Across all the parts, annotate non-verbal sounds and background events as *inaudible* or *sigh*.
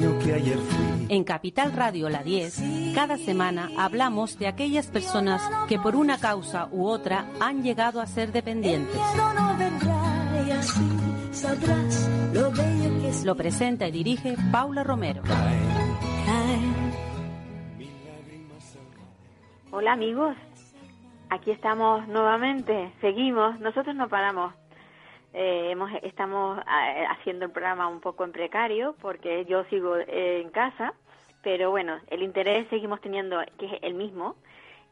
niño que ayer fui. En Capital Radio La 10, cada semana hablamos de aquellas personas que por una causa u otra han llegado a ser dependientes. Lo presenta y dirige Paula Romero. Hola amigos, aquí estamos nuevamente, seguimos, nosotros no paramos. Eh, hemos, estamos eh, haciendo el programa un poco en precario porque yo sigo eh, en casa, pero bueno, el interés seguimos teniendo que es el mismo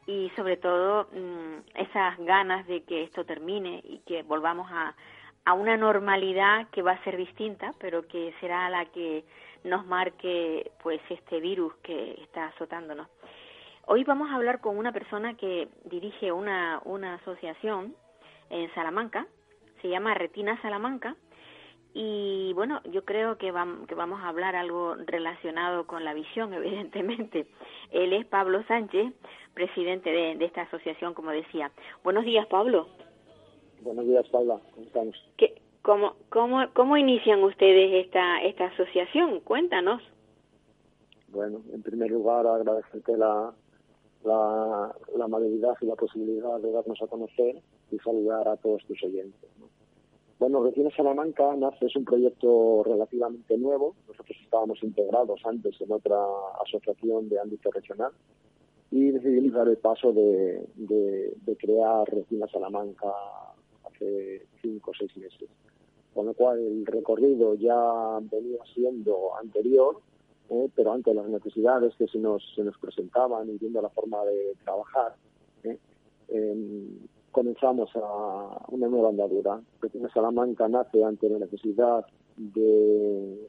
y sobre todo mm, esas ganas de que esto termine y que volvamos a, a una normalidad que va a ser distinta, pero que será la que nos marque pues este virus que está azotándonos. Hoy vamos a hablar con una persona que dirige una, una asociación en Salamanca, se llama Retina Salamanca, y bueno, yo creo que, vam- que vamos a hablar algo relacionado con la visión, *laughs* evidentemente. Él es Pablo Sánchez, presidente de, de esta asociación, como decía. Buenos días, Pablo. Buenos días, Paula. ¿Cómo estamos? ¿Qué, cómo, cómo, ¿Cómo inician ustedes esta, esta asociación? Cuéntanos. Bueno, en primer lugar, agradecerte la, la, la amabilidad y la posibilidad de darnos a conocer y saludar a todos tus oyentes. ¿no? Bueno, Recién Salamanca nace, es un proyecto relativamente nuevo. Nosotros estábamos integrados antes en otra asociación de ámbito regional y decidimos dar el paso de, de, de crear Recién Salamanca hace cinco o seis meses. Con lo cual el recorrido ya venía siendo anterior, eh, pero ante las necesidades que se nos, se nos presentaban y viendo la forma de trabajar, eh, em, comenzamos a una nueva andadura. Pequeña Salamanca nace ante la necesidad de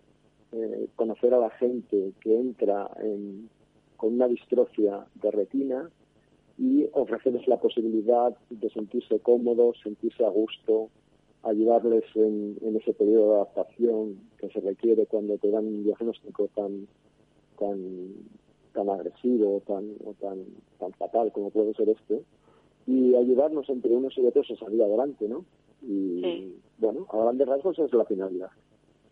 eh, conocer a la gente que entra en- con una distrofia de retina y ofrecerles la posibilidad de sentirse cómodos, sentirse a gusto, ayudarles en, en ese periodo de adaptación que se requiere cuando te dan un diagnóstico tan tan tan agresivo tan o tan tan fatal como puede ser este y ayudarnos entre unos y otros a salir adelante no y Sí. bueno a grandes rasgos es la finalidad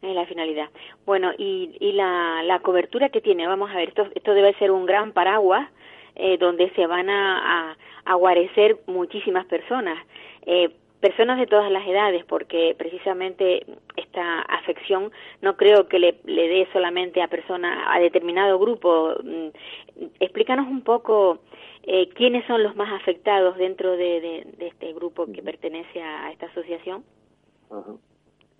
Es la finalidad. Bueno, y, y la, la cobertura que tiene, vamos a ver, esto, esto debe ser un gran paraguas eh, donde se van a, a, a guarecer muchísimas personas, eh, personas de todas las edades, porque precisamente esta afección no creo que le, le dé solamente a personas, a determinado grupo. Mm, Explícanos un poco eh, quiénes son los más afectados dentro de, de, de este grupo que pertenece a, a esta asociación. Ajá.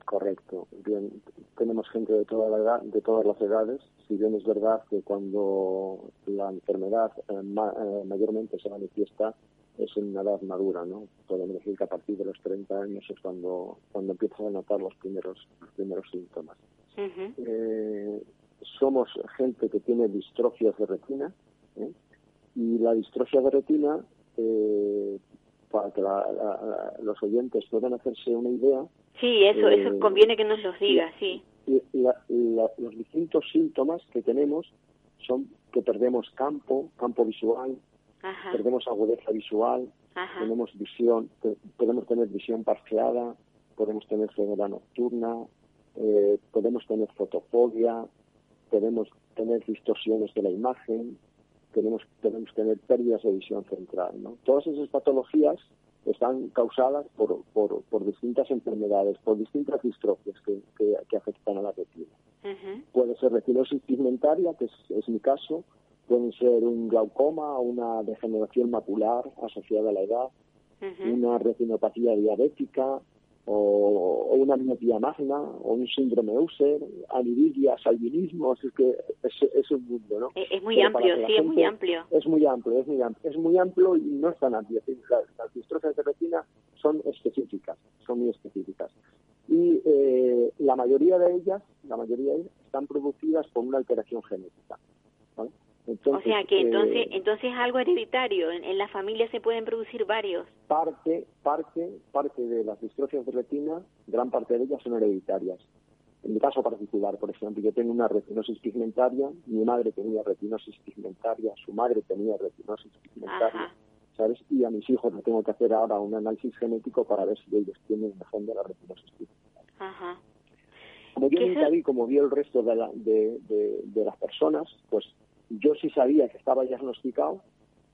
Correcto. Bien, tenemos gente de toda la edad, de todas las edades. Si bien es verdad que cuando la enfermedad eh, ma- eh, mayormente se manifiesta es en una edad madura, ¿no? Podemos decir que a partir de los 30 años es cuando cuando empiezas a notar los primeros los primeros síntomas. Eh, somos gente que tiene distrofias de retina la distrofia de retina eh, para que la- la- los oyentes puedan hacerse una idea Sí, eso, Eh, eso conviene que nos los diga, sí. y la- la- los distintos síntomas que tenemos son que perdemos campo, campo visual, Ajá, perdemos agudeza visual, ajá, tenemos visión, podemos tener visión parciada, podemos tener ceguera nocturna, eh, podemos tener fotofobia, podemos tener distorsiones de la imagen, tenemos, podemos tener pérdidas de visión central. ¿no? Todas esas patologías están causadas por, por, por distintas enfermedades, por distintas distrofias que, que, que afectan a la retina. Puede ser retinosis pigmentaria, que es, es mi caso, pueden ser un glaucoma, una degeneración macular asociada a la edad, una retinopatía diabética o, o una miopía magna o un síndrome Usher, aniridias, albinismo, así que es, es un mundo, ¿no? Es, es muy Pero amplio, sí, es muy amplio. Es muy amplio, es muy amplio, es muy amplio y no es tan amplio. Es Las, las distrofias de retina son específicas, son muy específicas. Y eh, la mayoría de ellas, la mayoría de ellas están producidas por una alteración genética. O sea que entonces, eh, entonces es algo hereditario. En, la familia se pueden producir varios. Parte, parte, parte de las distrofias de retina, gran parte de ellas son hereditarias. En mi caso particular, por ejemplo, yo tengo una retinosis pigmentaria, mi madre tenía retinosis pigmentaria, su madre tenía retinosis pigmentaria, ¿sabes? Y a mis hijos le tengo que hacer ahora un análisis genético para ver si ellos tienen el gen de la retinosis pigmentaria. Ajá. Como yo nunca vi, como vio el resto de, de, de las personas, pues yo sí sabía que estaba diagnosticado,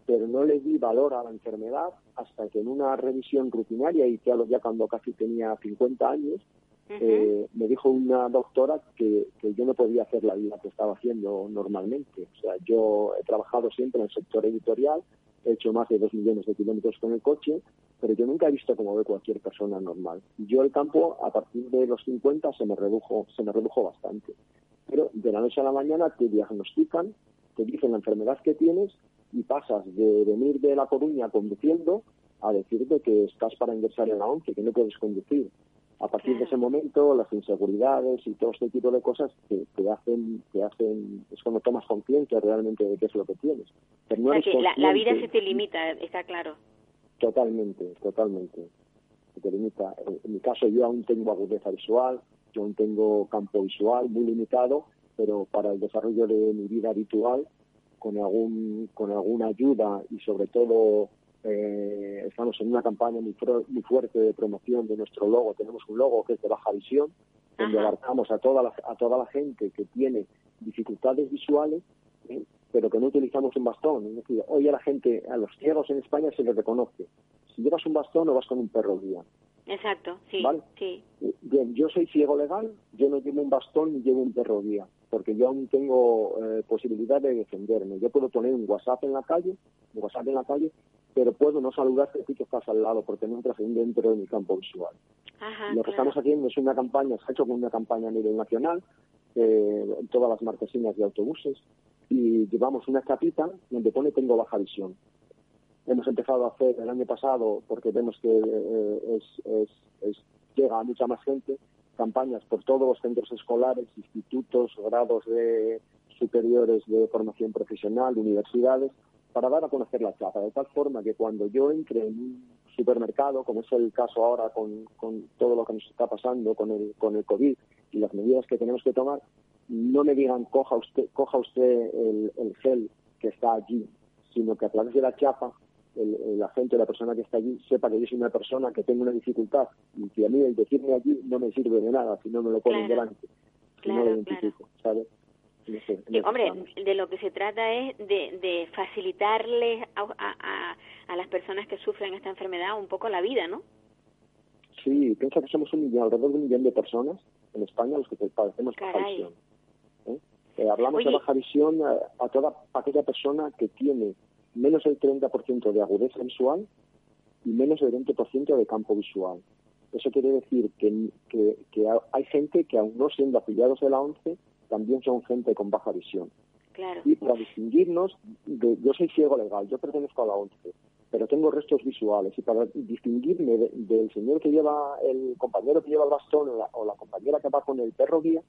pero no le di valor a la enfermedad hasta que en una revisión rutinaria, y ya cuando casi tenía 50 años, eh, me dijo una doctora que, que, yo no podía hacer la vida que estaba haciendo normalmente. O sea, yo he trabajado siempre en el sector editorial, he hecho más de dos millones de kilómetros con el coche, pero yo nunca he visto como ve cualquier persona normal. Yo el campo, a partir de los 50, se me redujo, se me redujo bastante. Pero de la noche a la mañana te diagnostican, te dicen la enfermedad que tienes y pasas de venir de La Coruña conduciendo a decirte que estás para ingresar en la ONCE, que no puedes conducir. A partir de ese momento, las inseguridades y todo este tipo de cosas te, te hacen, te hacen, es cuando tomas conciencia realmente de qué es lo que tienes. Pero la, vida se te limita, está claro. Totalmente, totalmente. Se te limita. En, mi caso, yo aún tengo agudeza visual, yo aún tengo campo visual muy limitado, pero para el desarrollo de mi vida habitual, con, algún, con alguna ayuda y sobre todo eh, estamos en una campaña muy, muy fuerte de promoción de nuestro logo. Tenemos un logo que es de baja visión, donde abarcamos a toda, la, a toda la gente que tiene dificultades visuales, ¿eh? pero que no utilizamos un bastón. Es decir, hoy a la gente, a los ciegos en España se les reconoce. Si llevas un bastón o vas con un perro guía. Exacto, sí. sí. Bien, yo soy ciego legal, yo no llevo un bastón ni llevo un perro guía, porque yo aún tengo eh, posibilidad de defenderme. Yo puedo poner un WhatsApp en la calle, un WhatsApp en la calle, pero puedo no saludarte a ti que estás al lado, porque no entras dentro de mi campo visual. Ajá, Lo que estamos haciendo es una campaña, se ha hecho con una campaña a nivel nacional, eh, en todas las marquesinas de autobuses, y llevamos una capita donde pone tengo baja visión hemos empezado a hacer el año pasado, porque vemos que eh, es, llega a mucha más gente, campañas por todos los centros escolares, institutos, grados de superiores de formación profesional, universidades, para dar a conocer la chapa, de tal forma que cuando yo entre en un supermercado, como es el caso ahora con, con todo lo que nos está pasando con el, con el COVID y las medidas que tenemos que tomar, no me digan coja usted, coja usted el, el gel que está allí, sino que a través de la chapa el, la gente, la persona que está allí, sepa que yo soy una persona que tengo una dificultad y que a mí el decirme allí no me sirve de nada si no me lo ponen delante, si no lo identifico, ¿sabes? hombre, de lo que se trata es de, de facilitarles a, a, a, las personas que sufren esta enfermedad un poco la vida, ¿no? Sí, piensa que somos un millón, alrededor de un millón de personas en España los que padecemos baja visión. ¿eh? Eh, hablamos de baja visión a, a, toda aquella persona que tiene menos del 30% de agudeza visual y menos del 20% de campo visual. Eso quiere decir que, que, hay gente que, aún no siendo afiliados de la ONCE, también son gente con baja visión. Claro. Y para distinguirnos, yo soy ciego legal, yo pertenezco a la ONCE, pero tengo restos visuales. Y para distinguirme del señor que lleva, el compañero que lleva el bastón o la, compañera que va con el perro guía,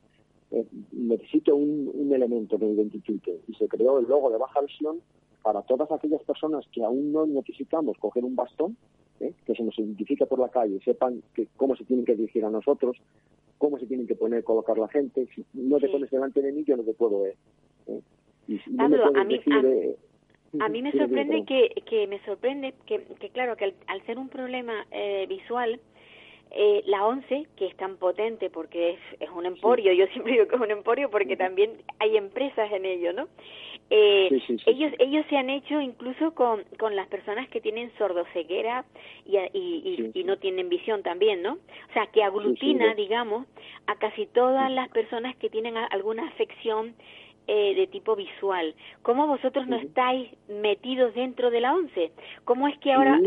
eh, necesito un, un elemento que me identifique. Y se creó el logo de baja visión para todas aquellas personas que aún no necesitamos coger un bastón, ¿eh? que se nos identifique por la calle, sepan que, cómo se tienen que dirigir a nosotros, cómo se tienen que poner, colocar la gente. Si no te pones delante de mí, yo no te puedo ver. ¿eh? Y a mí, eh, a, mí me sorprende que, que me sorprende que, que claro, que al, ser un problema visual, eh, la ONCE, que es tan potente porque es, es un emporio, yo siempre digo que es un emporio porque también hay empresas en ello, ¿no? Eh, ellos ellos se han hecho incluso con, con las personas que tienen sordoceguera y, y, y, no tienen visión también, ¿no? O sea, que aglutina, digamos, a casi todas las personas que tienen alguna afección eh, de tipo visual. ¿Cómo vosotros no estáis metidos dentro de la ONCE? ¿Cómo es que ahora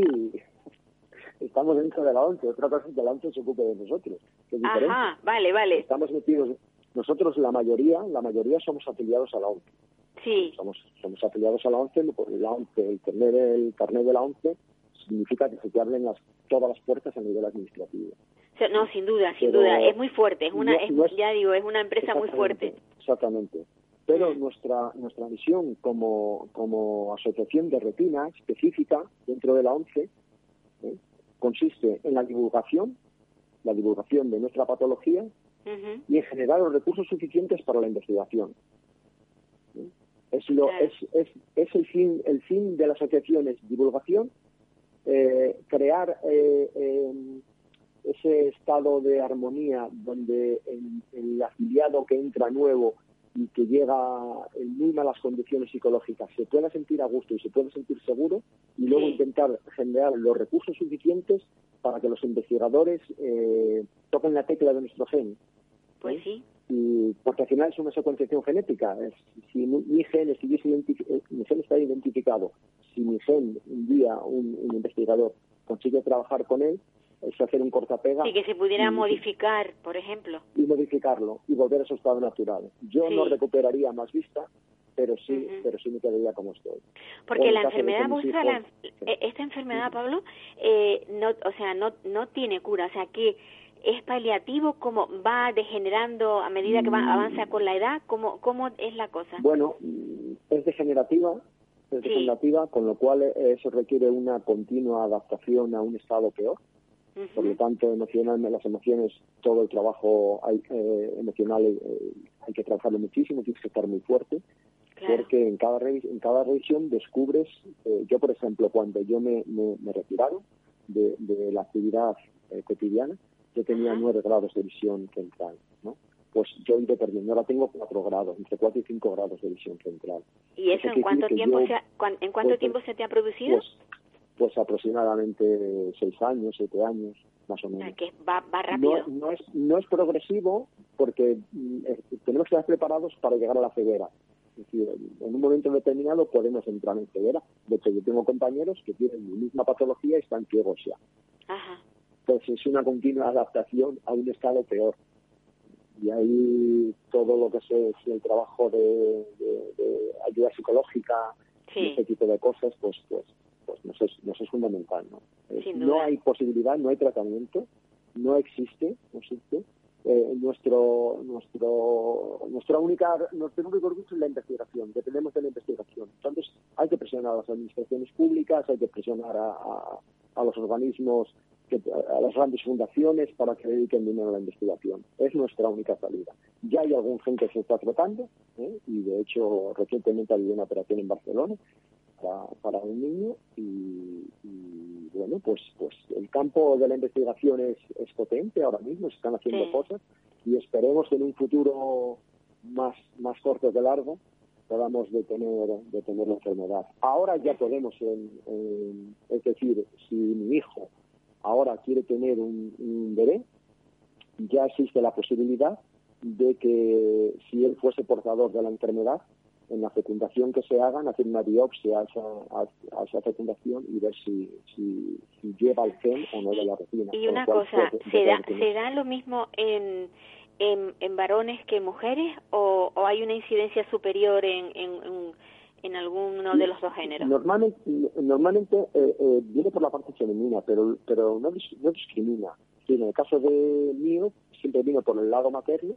estamos dentro de la ONCE, otra cosa es que la ONCE se ocupe de nosotros. Ajá, vale, vale. Estamos metidos, nosotros la mayoría, la mayoría somos afiliados a la ONCE. Sí. Somos, somos afiliados a la ONCE, la ONCE, el carnet, el carnet de la ONCE significa que se te abren las, todas las puertas a nivel administrativo. No, sin duda, sin duda, es muy fuerte, es una, ya digo, es una empresa muy fuerte. Exactamente. Pero nuestra, nuestra misión como, como asociación de retina específica dentro de la ONCE ¿eh? consiste en la divulgación, la divulgación de nuestra patología y en generar los recursos suficientes para la investigación. Es, lo, es, es, es el, fin, el fin de la asociación, es divulgación, eh, crear eh, eh, ese estado de armonía donde el, el afiliado que entra nuevo y que llega en muy malas condiciones psicológicas se pueda sentir a gusto y se pueda sentir seguro y luego Sí. intentar generar los recursos suficientes para que los investigadores eh, toquen la tecla de nuestro gen. Pues sí. Y, porque al final es una secuenciación genética. Es- si mi, gen estuviese eh, mi gen está identificado, si mi gen un día un, un investigador consigue trabajar con él, es hacer un cortapega Sí, que se pudiera y- modificar, por ejemplo. y modificarlo y volver a su estado natural. Yo Sí. no recuperaría más vista, pero sí, pero sí me quedaría como estoy. Porque la enfermedad vuestra, la hijos- eh, esta enfermedad, Pablo, eh, no, o sea, no, no tiene cura, o sea, que es paliativo, como va degenerando a medida que va, Mm. avanza con la edad, ¿cómo, cómo es la cosa? Bueno, mm, es degenerativa, es Sí. degenerativa, con lo cual eso requiere una continua adaptación a un estado peor. Por lo tanto, emocionalmente, las emociones, todo el trabajo hay, eh, emocional eh, hay que trabajarlo muchísimo, tienes que estar muy fuerte, Claro. porque en cada, en cada revisión descubres, eh, yo por ejemplo, cuando yo me, me, me retiraron de, de la actividad eh, cotidiana, yo tenía nueve grados de visión central, ¿no? Pues yo he ido perdiendo, ahora tengo cuatro grados, entre cuatro y cinco grados de visión central. ¿Y eso eso en cuánto tiempo yo- se ha- en cuánto pues, tiempo se te ha producido? Pues, pues aproximadamente seis años, siete años, más o O sea, menos. que va, va rápido. No, no, es, no es progresivo porque mm, eh, tenemos que estar preparados para llegar a la ceguera. Es decir, en un momento determinado podemos entrar en ceguera. De hecho, yo tengo compañeros que tienen mi misma patología y están ciegos ya. Ajá. Entonces es una continua adaptación a un estado peor. Y ahí todo lo que es, el trabajo de, de- de ayuda psicológica y ese tipo de cosas, pues pues pues nos es, nos es fundamental. ¿no? Sin no hay posibilidad, no hay tratamiento, no existe, no existe. Eh, nuestro nuestro nuestra única nuestro único recurso es la investigación dependemos de la investigación entonces hay que presionar a las administraciones públicas hay que presionar a, a- a los organismos que- a las grandes fundaciones para que dediquen dinero a la investigación es nuestra única salida ya hay algún gen que se está tratando ¿eh? y de hecho recientemente ha habido una operación en Barcelona para, para un niño y, y, bueno pues pues el campo de la investigación es, es potente ahora mismo se están haciendo Sí. cosas y esperemos que en un futuro más más corto que largo podamos detener detener la enfermedad ahora ya podemos en- en- es decir si mi hijo ahora quiere tener un, un bebé ya existe la posibilidad de que si él fuese portador de la enfermedad en la fecundación que se hagan, hacer una biopsia a esa, a, a esa fecundación y ver si, si, si lleva el gen o no de la retina. Y una cosa, puede- ¿se da, ¿se da lo mismo en, en, en varones que en mujeres o, o hay una incidencia superior en, en, en, en alguno de los dos géneros? Normalmente, normalmente eh, eh, viene por la parte femenina, pero, pero no, dis- no discrimina. Sí, en el caso de mío, siempre vino por el lado materno,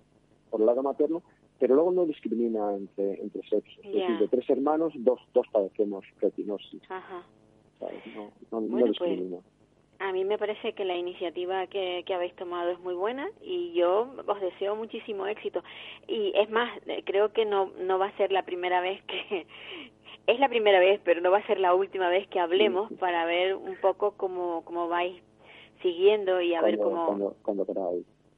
por el lado materno, pero luego no discrimina entre, entre sexos. Es decir, de tres hermanos, dos, dos padecemos retinosis. Ajá. No, no, no Bueno, pues, discrimina. A mí me parece que la iniciativa que, que habéis tomado es muy buena y yo os deseo muchísimo éxito. Y es más, eh, creo que no, no va a ser la primera vez que... *laughs* Es la primera vez, pero no va a ser la última vez que hablemos para ver un poco cómo, cómo vais siguiendo y a ver cómo, cuando, cuando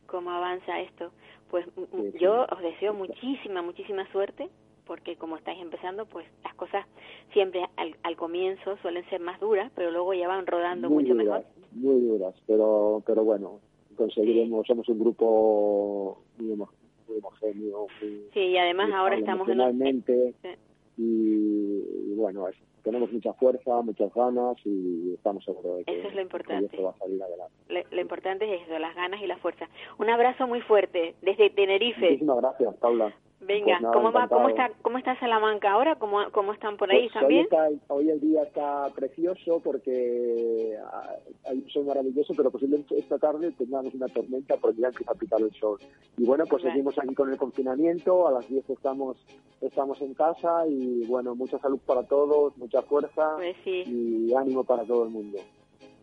cómo avanza esto. Pues m- m- Sí, sí. yo os deseo muchísima, muchísima suerte, porque como estáis empezando, pues las cosas siempre al, al comienzo suelen ser más duras, pero luego ya van rodando muy mucho duras, mejor. muy duras, pero, pero bueno, conseguiremos, somos un grupo muy, muy homogéneo, muy, Sí, y además muy ahora estamos en Sí. y, y bueno, es- tenemos mucha fuerza, muchas ganas y estamos seguros de que, Eso es lo importante. esto va a salir adelante. lo, lo importante es eso, las ganas y la fuerza. Un abrazo muy fuerte desde Tenerife. Muchísimas gracias, Paula. Venga, Pues nada, ¿cómo va, cómo está, cómo está Salamanca ahora? ¿Cómo, cómo están por ahí Pues hoy, también? está- hoy el día está precioso porque ah, hay un sol maravilloso, pero posiblemente esta tarde tengamos una tormenta porque ya empieza a picar el sol. Y bueno, pues seguimos aquí con el confinamiento, a las 10 estamos, estamos en casa y bueno, mucha salud para todos, mucha fuerza Pues sí. y ánimo para todo el mundo.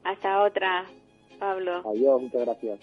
Hasta otra, Pablo. Adiós, muchas gracias.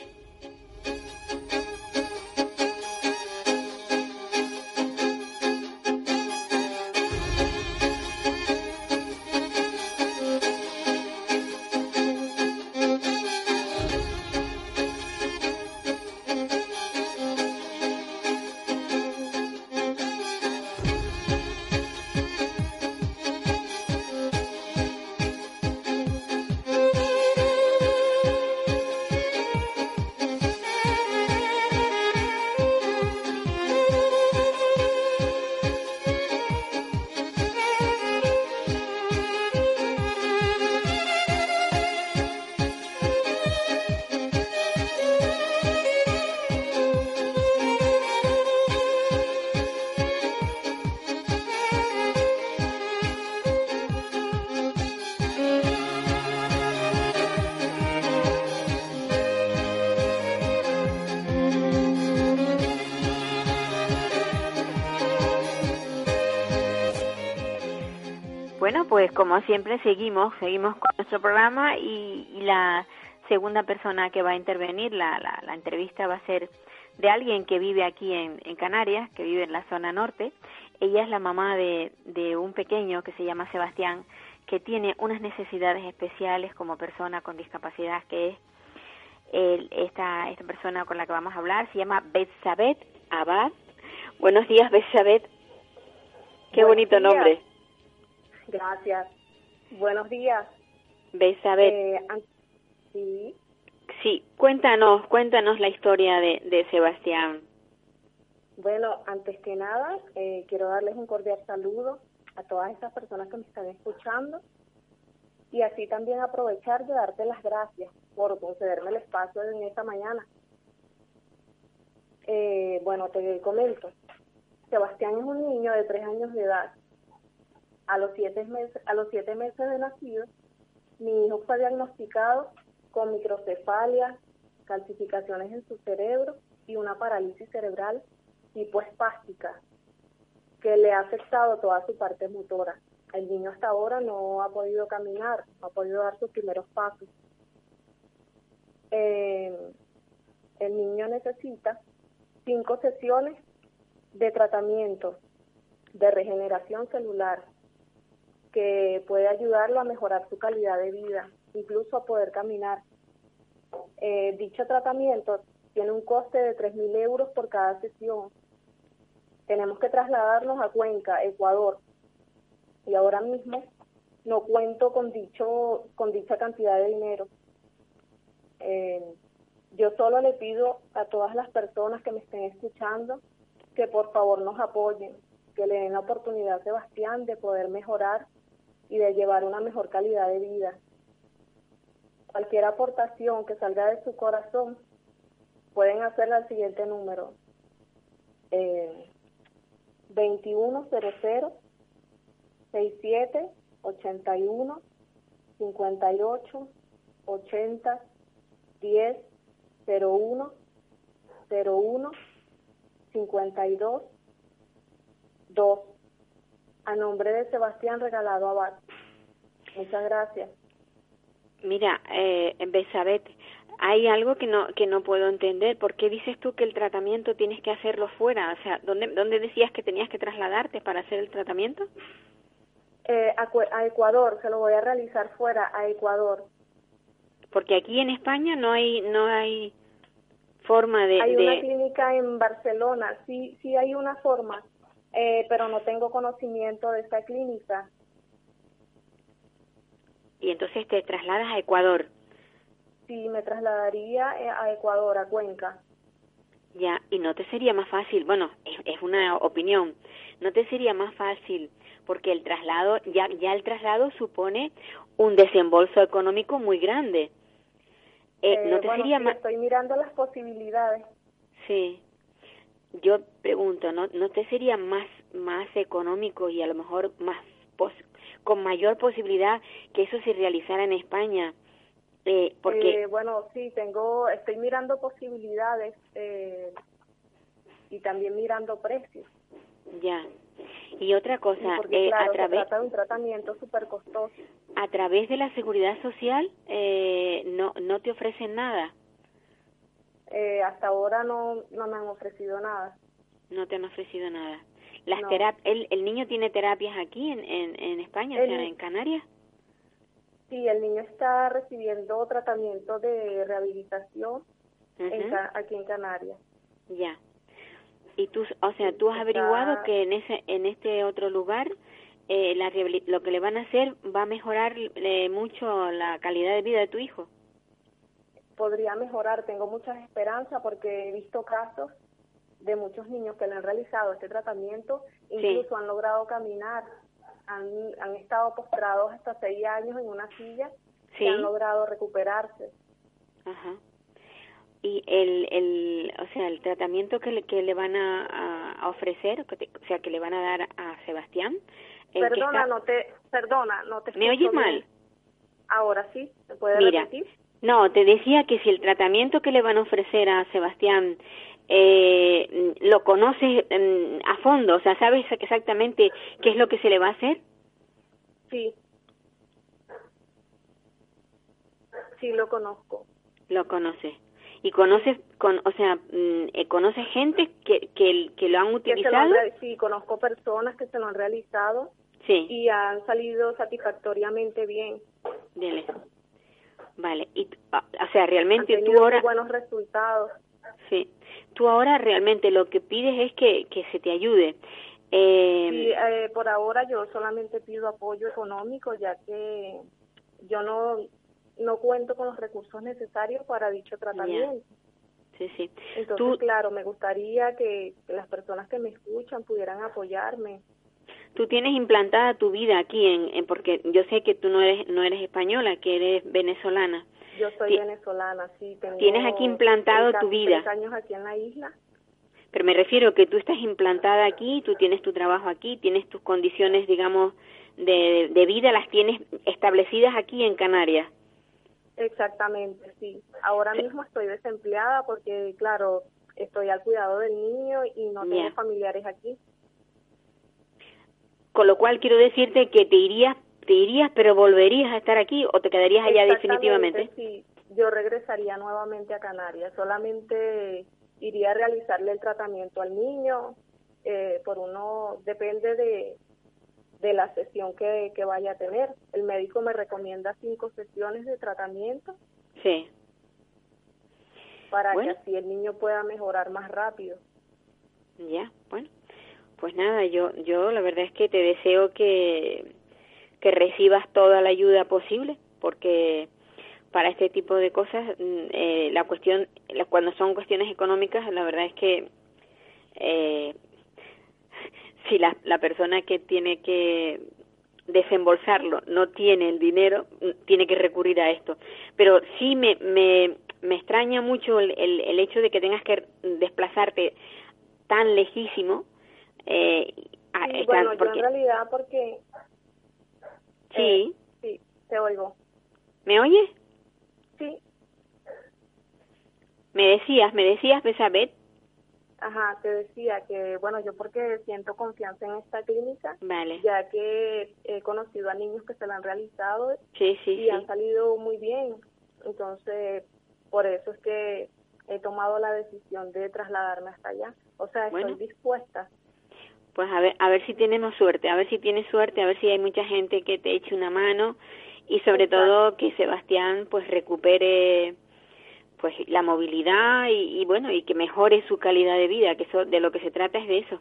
Como siempre seguimos, seguimos con nuestro programa y, y la segunda persona que va a intervenir, la, la, la entrevista va a ser de alguien que vive aquí en, en Canarias, que vive en la zona norte. Ella es la mamá de, de un pequeño que se llama Sebastián, que tiene unas necesidades especiales como persona con discapacidad, que es el- esta, esta persona con la que vamos a hablar, se llama Betsabet Abad. Buenos días, Betsabet. Qué Buenos bonito días. nombre. Gracias. Buenos días. Eh, sí, Sí, cuéntanos, cuéntanos la historia de, de Sebastián. bueno, antes que nada, eh, quiero darles un cordial saludo a todas estas personas que me están escuchando y así también aprovechar de darte las gracias por concederme el espacio en esta mañana. Eh, bueno, te comento. Sebastián es un niño de tres años de edad. A los siete meses, a los siete meses de nacido, mi hijo fue diagnosticado con microcefalia, calcificaciones en su cerebro y una parálisis cerebral tipo espástica que le ha afectado toda su parte motora. El niño hasta ahora no ha podido caminar, no ha podido dar sus primeros pasos. Eh, el niño necesita cinco sesiones de tratamiento de regeneración celular que puede ayudarlo a mejorar su calidad de vida, incluso a poder caminar. Eh, dicho tratamiento tiene un coste de 3.000 euros por cada sesión. Tenemos que trasladarnos a Cuenca, Ecuador, y ahora mismo no cuento con dicho con dicha cantidad de dinero. Eh, yo solo le pido a todas las personas que me estén escuchando que por favor nos apoyen, que le den la oportunidad a Sebastián de poder mejorar y de llevar una mejor calidad de vida. Cualquier aportación que salga de su corazón pueden hacerla al siguiente número. Eh, 2100 67 81 58 80 10 01 01 52 2 a nombre de Sebastián Regalado Abad. Muchas gracias. Mira, eh, hay algo que no que no puedo entender. ¿Por qué dices tú que el tratamiento tienes que hacerlo fuera? O sea, ¿dónde, dónde decías que tenías que trasladarte para hacer el tratamiento? Eh, a, a Ecuador, se lo voy a realizar fuera, a Ecuador. Porque aquí en España no hay no hay forma de, Hay de- una clínica en Barcelona, sí, sí hay una forma, eh, pero no tengo conocimiento de esta clínica. y entonces te trasladas a Ecuador. Sí, me trasladaría eh, a Ecuador, a Cuenca. Ya, y no te sería más fácil, bueno, es, es una opinión, no te sería más fácil porque el traslado, ya, ya el traslado supone un desembolso económico muy grande. Eh, Eh, no te bueno, sería sí, más, Estoy mirando las posibilidades. sí, yo pregunto, ¿no, ¿no te sería más, más económico y a lo mejor más con mayor posibilidad que eso se realizara en España? Eh, porque eh, bueno, sí, tengo, estoy mirando posibilidades eh, y también mirando precios. Ya. Y otra cosa, porque, a través se trata de un tratamiento súper costoso. A través de la seguridad social no no te ofrecen nada. Eh, hasta ahora no, no me han ofrecido nada. No te han ofrecido nada. Las el, ¿El niño tiene terapias aquí en, en, en España, o sea, en Canarias? Sí, el niño está recibiendo tratamiento de rehabilitación en, aquí en Canarias. Ya. Y tú, o sea, tú has averiguado que en ese en este otro lugar eh, la, lo que le van a hacer va a mejorar eh, mucho la calidad de vida de tu hijo podría mejorar. Tengo muchas esperanzas porque he visto casos de muchos niños que le han realizado este tratamiento, incluso han logrado caminar, han, han estado postrados hasta seis años en una silla y han logrado recuperarse. Ajá. Y el, el, o sea, el tratamiento que le, que le van a, a ofrecer, o sea, que le van a dar a Sebastián. Perdona, no te, perdona, no te. ¿Me oyes mal? Ahora sí, ¿se puede Mira, repetir? No, te decía que si el tratamiento que le van a ofrecer a Sebastián eh, lo conoces mm, a fondo, o sea, ¿sabes exactamente qué es lo que se le va a hacer? Sí. Sí, lo conozco. Lo conoces. ¿Y conoces, con, o sea, mm, eh, conoces gente que, que, que lo han utilizado? sí, conozco personas que se lo han realizado sí. y han salido satisfactoriamente bien. Dile. Vale, y ah, o sea, realmente tú ahora buenos resultados. Sí. Tú ahora realmente lo que pides es que que se te ayude. Eh, sí, eh, por ahora yo solamente pido apoyo económico ya que yo no no cuento con los recursos necesarios para dicho tratamiento. Sí, sí. Entonces, claro, me gustaría que las personas que me escuchan pudieran apoyarme tú tienes implantada tu vida aquí en, porque yo sé que tú no eres no eres española que eres venezolana. Yo soy venezolana sí tengo tienes aquí implantado tu vida. años aquí en la isla. Pero me refiero que tú estás implantada aquí tú tienes tu trabajo aquí tienes tus condiciones digamos de, de vida las tienes establecidas aquí en Canarias. Exactamente sí. Ahora mismo estoy desempleada porque claro estoy al cuidado del niño y no tengo familiares aquí con lo cual quiero decirte que te irías, te irías, pero volverías a estar aquí o te quedarías allá definitivamente. Sí, yo regresaría nuevamente a Canarias. Solamente iría a realizarle el tratamiento al niño. Eh, por uno depende de, de la sesión que, que vaya a tener. El médico me recomienda cinco sesiones de tratamiento. Sí. Para que así el niño pueda mejorar más rápido. Ya, bueno. Pues nada, yo, yo la verdad es que te deseo que, que recibas toda la ayuda posible, porque para este tipo de cosas, mm, eh, la cuestión, cuando son cuestiones económicas, la verdad es que eh, si la, la persona que tiene que desembolsarlo no tiene el dinero, mm, tiene que recurrir a esto. Pero sí me, me, me extraña mucho el, el, el hecho de que tengas que desplazarte tan lejísimo eh, sí, bueno, yo en realidad porque... Sí. Eh, sí, te oigo. ¿Me oyes? Sí. Me decías, me decías, Besabet. Ajá, te decía que, bueno, yo porque siento confianza en esta clínica, vale. ya que he conocido a niños que se la han realizado sí, sí, y han salido muy bien. Entonces, por eso es que he tomado la decisión de trasladarme hasta allá. O sea, estoy dispuesta pues a ver, a ver si tenemos suerte, a ver si tienes suerte, a ver si hay mucha gente que te eche una mano y sobre todo que Sebastián pues recupere pues la movilidad y, bueno y que mejore su calidad de vida, que eso de lo que se trata es de eso.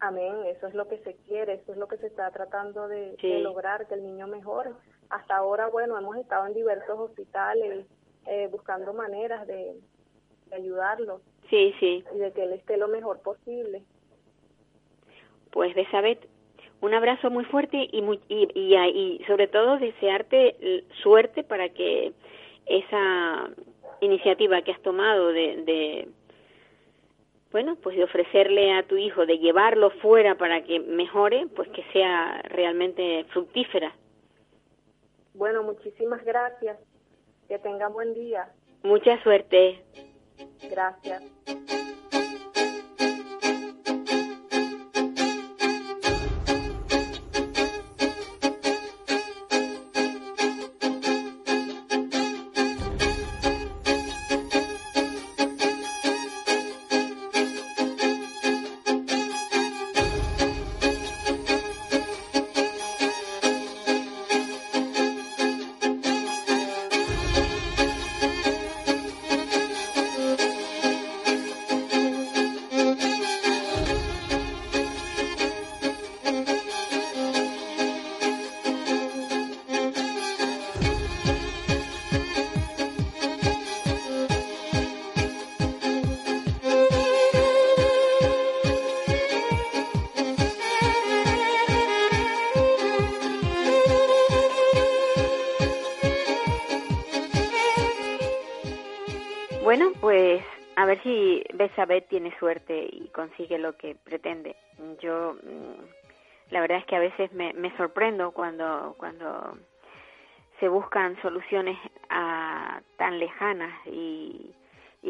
Amén, eso es lo que se quiere, eso es lo que se está tratando de, lograr, que el niño mejore. Hasta ahora, bueno, hemos estado en diversos hospitales eh, buscando maneras de, de ayudarlo. Sí, sí. Y de que él esté lo mejor posible. Pues Besabet, un abrazo muy fuerte y, muy, y, y, sobre todo desearte suerte para que esa iniciativa que has tomado de, bueno, pues de ofrecerle a tu hijo, de llevarlo fuera para que mejore, pues que sea realmente fructífera. Bueno, muchísimas gracias. Que tenga buen día. Mucha suerte. Gracias. Tiene suerte y consigue lo que pretende. Yo, mm, la verdad es que a veces me, me sorprendo cuando, cuando se buscan soluciones a, tan lejanas y,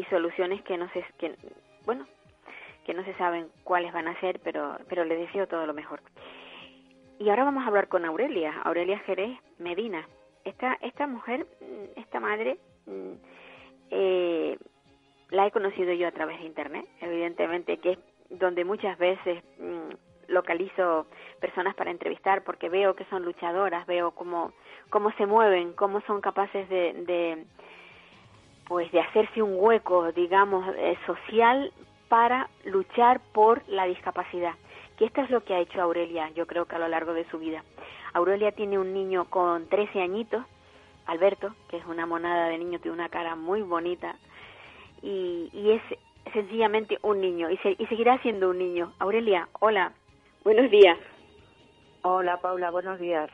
soluciones que no se, que, bueno, que no se saben cuáles van a ser, pero, pero le deseo todo lo mejor. Y ahora vamos a hablar con Aurelia, Aurelia Jerez Medina. Esta, esta mujer, mm, esta madre, mm, eh, la he conocido yo a través de internet, evidentemente que es donde muchas veces mm, localizo personas para entrevistar porque veo que son luchadoras, veo cómo, cómo se mueven, cómo son capaces de, de pues de hacerse un hueco, digamos, eh, social para luchar por la discapacidad. Que esto es lo que ha hecho Aurelia, yo creo que a lo largo de su vida. Aurelia tiene un niño con 13 añitos, Alberto, que es una monada de niño, tiene una cara muy bonita y, y es sencillamente un niño y, se, y seguirá siendo un niño. Aurelia, hola, buenos días. Hola Paula, buenos días.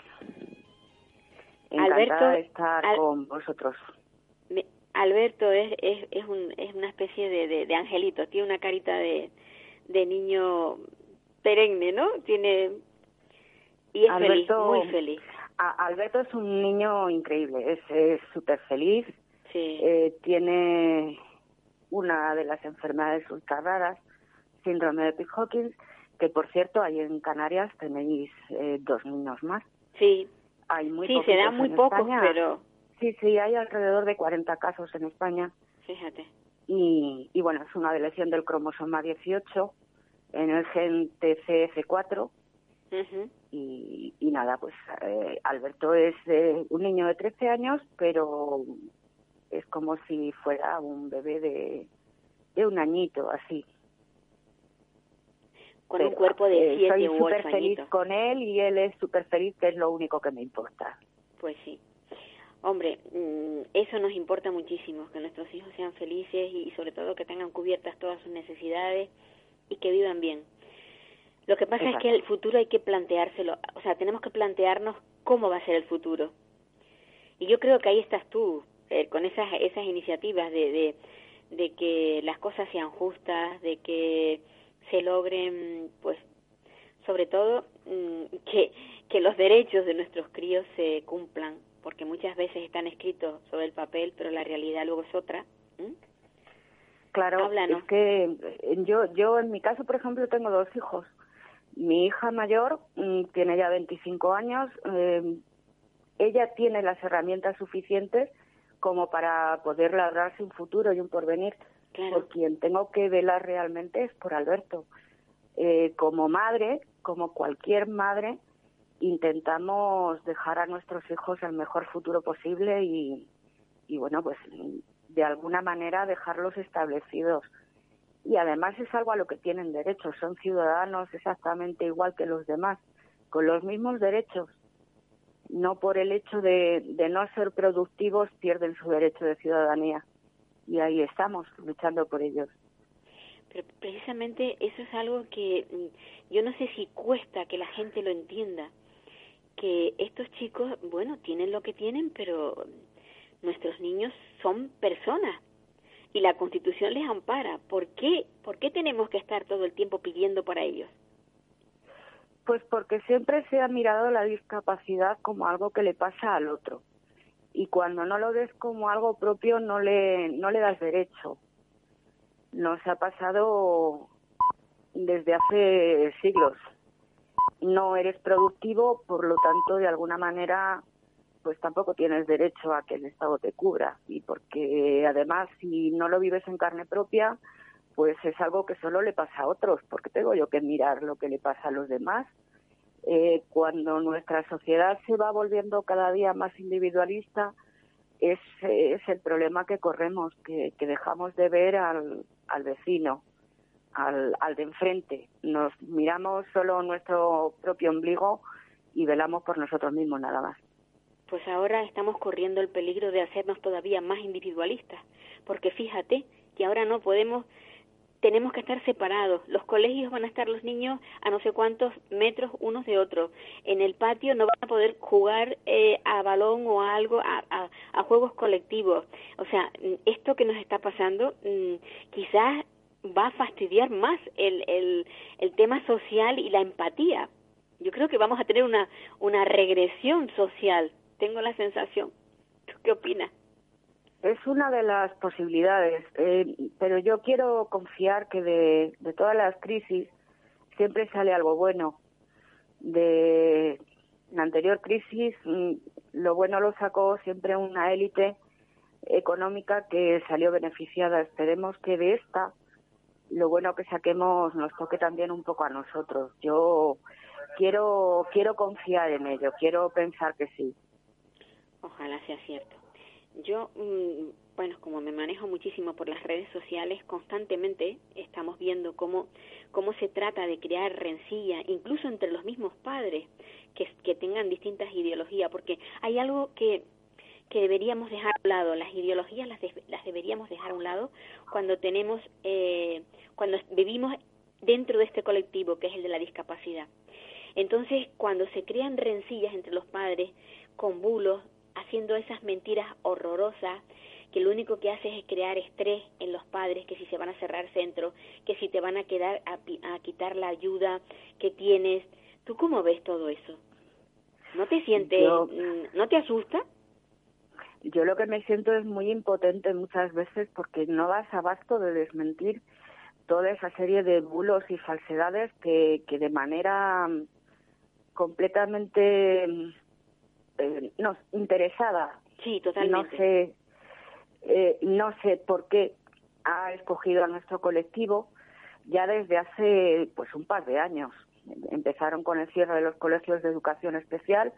Alberto, Encantada de estar Al- con vosotros. Me- Alberto es, es, es, un, es una especie de, de, de angelito, tiene una carita de, de niño perenne, ¿no? Tiene y es feliz, Alberto- muy feliz. A- Alberto es un niño increíble, es es súper feliz, Sí. eh, tiene una de las enfermedades ultra raras, síndrome de Pitt-Hawkins, que por cierto, ahí en Canarias tenéis eh, dos niños más. sí, Hay muy sí, se dan muy pocos, pero Sí, sí, hay alrededor de 40 casos en España. fíjate. y, y bueno, es una lesión del cromosoma 18 en el gen TCF4 Ujú. y, y nada, pues eh, Alberto es eh, un niño de 13 años, pero es como si fuera un bebé de, de un añito, así. Con un cuerpo de eh, siete Soy súper feliz añitos. con él y él es súper feliz, que es lo único que me importa. Pues sí. Hombre, mm, eso nos importa muchísimo, que nuestros hijos sean felices y sobre todo que tengan cubiertas todas sus necesidades y que vivan bien. Lo que pasa Exacto. es que el futuro hay que planteárselo, o sea, tenemos que plantearnos cómo va a ser el futuro. Y yo creo que ahí estás tú, eh, con esas, esas iniciativas de, de, de que las cosas sean justas, de que se logren, pues, sobre todo, mm, que, que los derechos de nuestros críos se cumplan, porque muchas veces están escritos sobre el papel, pero la realidad luego es otra. ¿m? Claro, Háblanos. es que eh, yo, yo en mi caso, por ejemplo, tengo dos hijos. Mi hija mayor mm, tiene ya 25 años. eh, ella tiene las herramientas suficientes como para poder labrarse un futuro y un porvenir. Claro. Por quien tengo que velar realmente es por Alberto. Eh, como madre, como cualquier madre, intentamos dejar a nuestros hijos el mejor futuro posible y, y bueno, pues de alguna manera dejarlos establecidos. Y además es algo a lo que tienen derecho, son ciudadanos exactamente igual que los demás, con los mismos derechos. No por el hecho de, de no ser productivos pierden su derecho de ciudadanía. Y ahí estamos, luchando por ellos. Pero precisamente eso es algo que mm, yo no sé si cuesta que la gente lo entienda, que estos chicos, bueno, tienen lo que tienen, pero nuestros niños son personas y la Constitución les ampara. ¿Por qué, ¿Por qué tenemos que estar todo el tiempo pidiendo para ellos? Pues porque siempre se ha mirado la discapacidad como algo que le pasa al otro. Y cuando no lo ves como algo propio, no le, no le das derecho. Nos ha pasado desde hace siglos. No eres productivo, por lo tanto, de alguna manera, pues tampoco tienes derecho a que el Estado te cubra. Y porque además, si no lo vives en carne propia, pues es algo que solo le pasa a otros, porque tengo yo que mirar lo que le pasa a los demás. Eh, cuando nuestra sociedad se va volviendo cada día más individualista, es, es el problema que corremos, que, dejamos de ver al, al vecino, al, al de enfrente. Nos miramos solo nuestro propio ombligo y velamos por nosotros mismos nada más. Pues ahora estamos corriendo el peligro de hacernos todavía más individualistas, porque fíjate que ahora no podemos tenemos que estar separados. Los colegios van a estar los niños a no sé cuántos metros unos de otros. En el patio no van a poder jugar eh, a balón o a algo, a, a, juegos colectivos. O sea, esto que nos está pasando mm, quizás va a fastidiar más el, el, el tema social y la empatía. Yo creo que vamos a tener una, una regresión social. Tengo la sensación. ¿Tú qué opinas? Es una de las posibilidades, eh, pero yo quiero confiar que de, todas las crisis siempre sale algo bueno. De la anterior crisis, mm, lo bueno lo sacó siempre una élite económica que salió beneficiada. Esperemos que de esta, lo bueno que saquemos nos toque también un poco a nosotros. Yo quiero, quiero confiar en ello, quiero pensar que sí. Ojalá sea cierto. Yo, mm, bueno, como me manejo muchísimo por las redes sociales, constantemente estamos viendo cómo, cómo se trata de crear rencilla, incluso entre los mismos padres que, que tengan distintas ideologías, porque hay algo que, que deberíamos dejar a un lado, las ideologías las, las deberíamos dejar a un lado cuando tenemos, eh, cuando vivimos dentro de este colectivo que es el de la discapacidad. Entonces, cuando se crean rencillas entre los padres con bulos, haciendo esas mentiras horrorosas que lo único que hace es crear estrés en los padres, que si se van a cerrar centros, que si te van a quedar a, quitar la ayuda que tienes. ¿Tú cómo ves todo eso? ¿No te sientes, mm, no te asusta? Yo lo que me siento es muy impotente muchas veces porque no das abasto de desmentir toda esa serie de bulos y falsedades que, que de manera mm, completamente mm, eh, no, interesada. Sí, totalmente. No sé, eh, no sé por qué ha escogido a nuestro colectivo ya desde hace pues un par de años. Empezaron con el cierre de los colegios de educación especial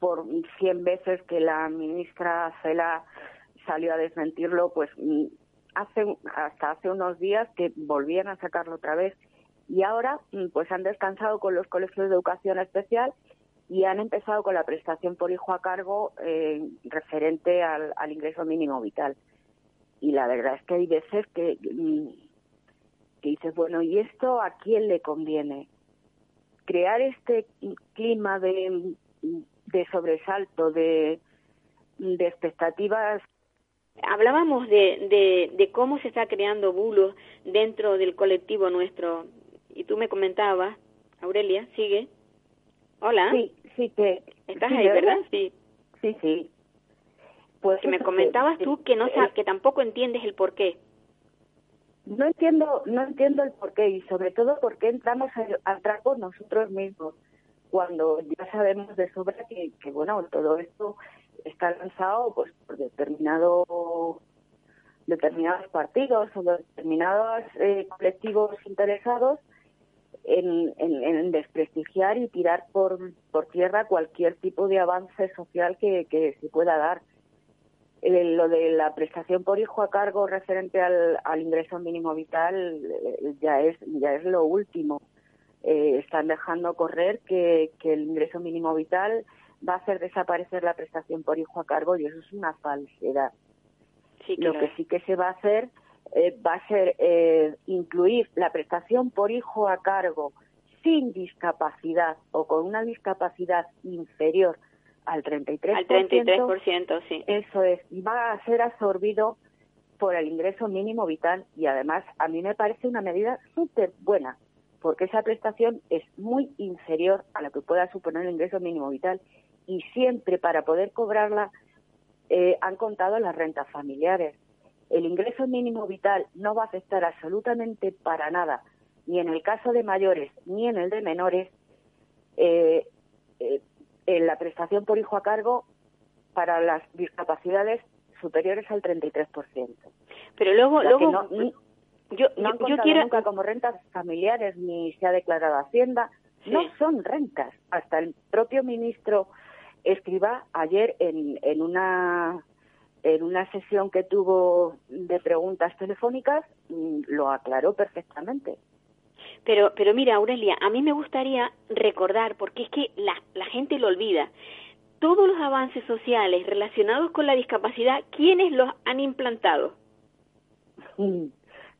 por cien veces que la ministra Cela salió a desmentirlo, pues hace hasta hace unos días que volvían a sacarlo otra vez y ahora pues han descansado con los colegios de educación especial y han empezado con la prestación por hijo a cargo eh, referente al, ingreso mínimo vital. Y la verdad es que hay veces que, mm, que dices, bueno, ¿y esto a quién le conviene? Crear este clima de, de sobresalto, de, de expectativas Hablábamos de, de, de, cómo se está creando bulos dentro del colectivo nuestro. Y tú me comentabas, Aurelia, sigue. Hola. Sí, sí, que... ¿Estás ahí, verdad? Sí. Sí, sí. Pues que me comentabas tú que no que tampoco entiendes el por qué. No entiendo, no entiendo el por qué y sobre todo por qué entramos al trapo nosotros mismos cuando ya sabemos de sobra que, que bueno todo esto está lanzado pues por determinado determinados partidos o determinados eh, colectivos interesados en, desprestigiar y tirar por, por tierra cualquier tipo de avance social que, que se pueda dar. lo de la prestación por hijo a cargo referente al, al ingreso mínimo vital eh, ya es ya es lo último. Eh, están dejando correr que, que el ingreso mínimo vital va a hacer desaparecer la prestación por hijo a cargo y eso es una falsedad. Lo que sí que se va a hacer eh, va a ser eh, incluir la prestación por hijo a cargo sin discapacidad o con una discapacidad inferior al 33%. Al 33%, sí. Eso es, va a ser absorbido por el ingreso mínimo vital y además a mí me parece una medida súper buena porque esa prestación es muy inferior a lo que pueda suponer el ingreso mínimo vital y siempre para poder cobrarla eh, han contado las rentas familiares. El ingreso mínimo vital no va a afectar absolutamente para nada, ni en el caso de mayores ni en el de menores, eh, eh, en la prestación por hijo a cargo para las discapacidades superiores al 33%. Pero luego, luego no, yo, no han yo quiero nunca como rentas familiares ni se ha declarado Hacienda. No son rentas. Hasta el propio ministro Escriba ayer en, en una en una sesión que tuvo de preguntas telefónicas mm, lo aclaró perfectamente. Pero, pero mira, Aurelia, a mí me gustaría recordar, porque es que la, la gente lo olvida, todos los avances sociales relacionados con la discapacidad, ¿quiénes los han implantado? *laughs*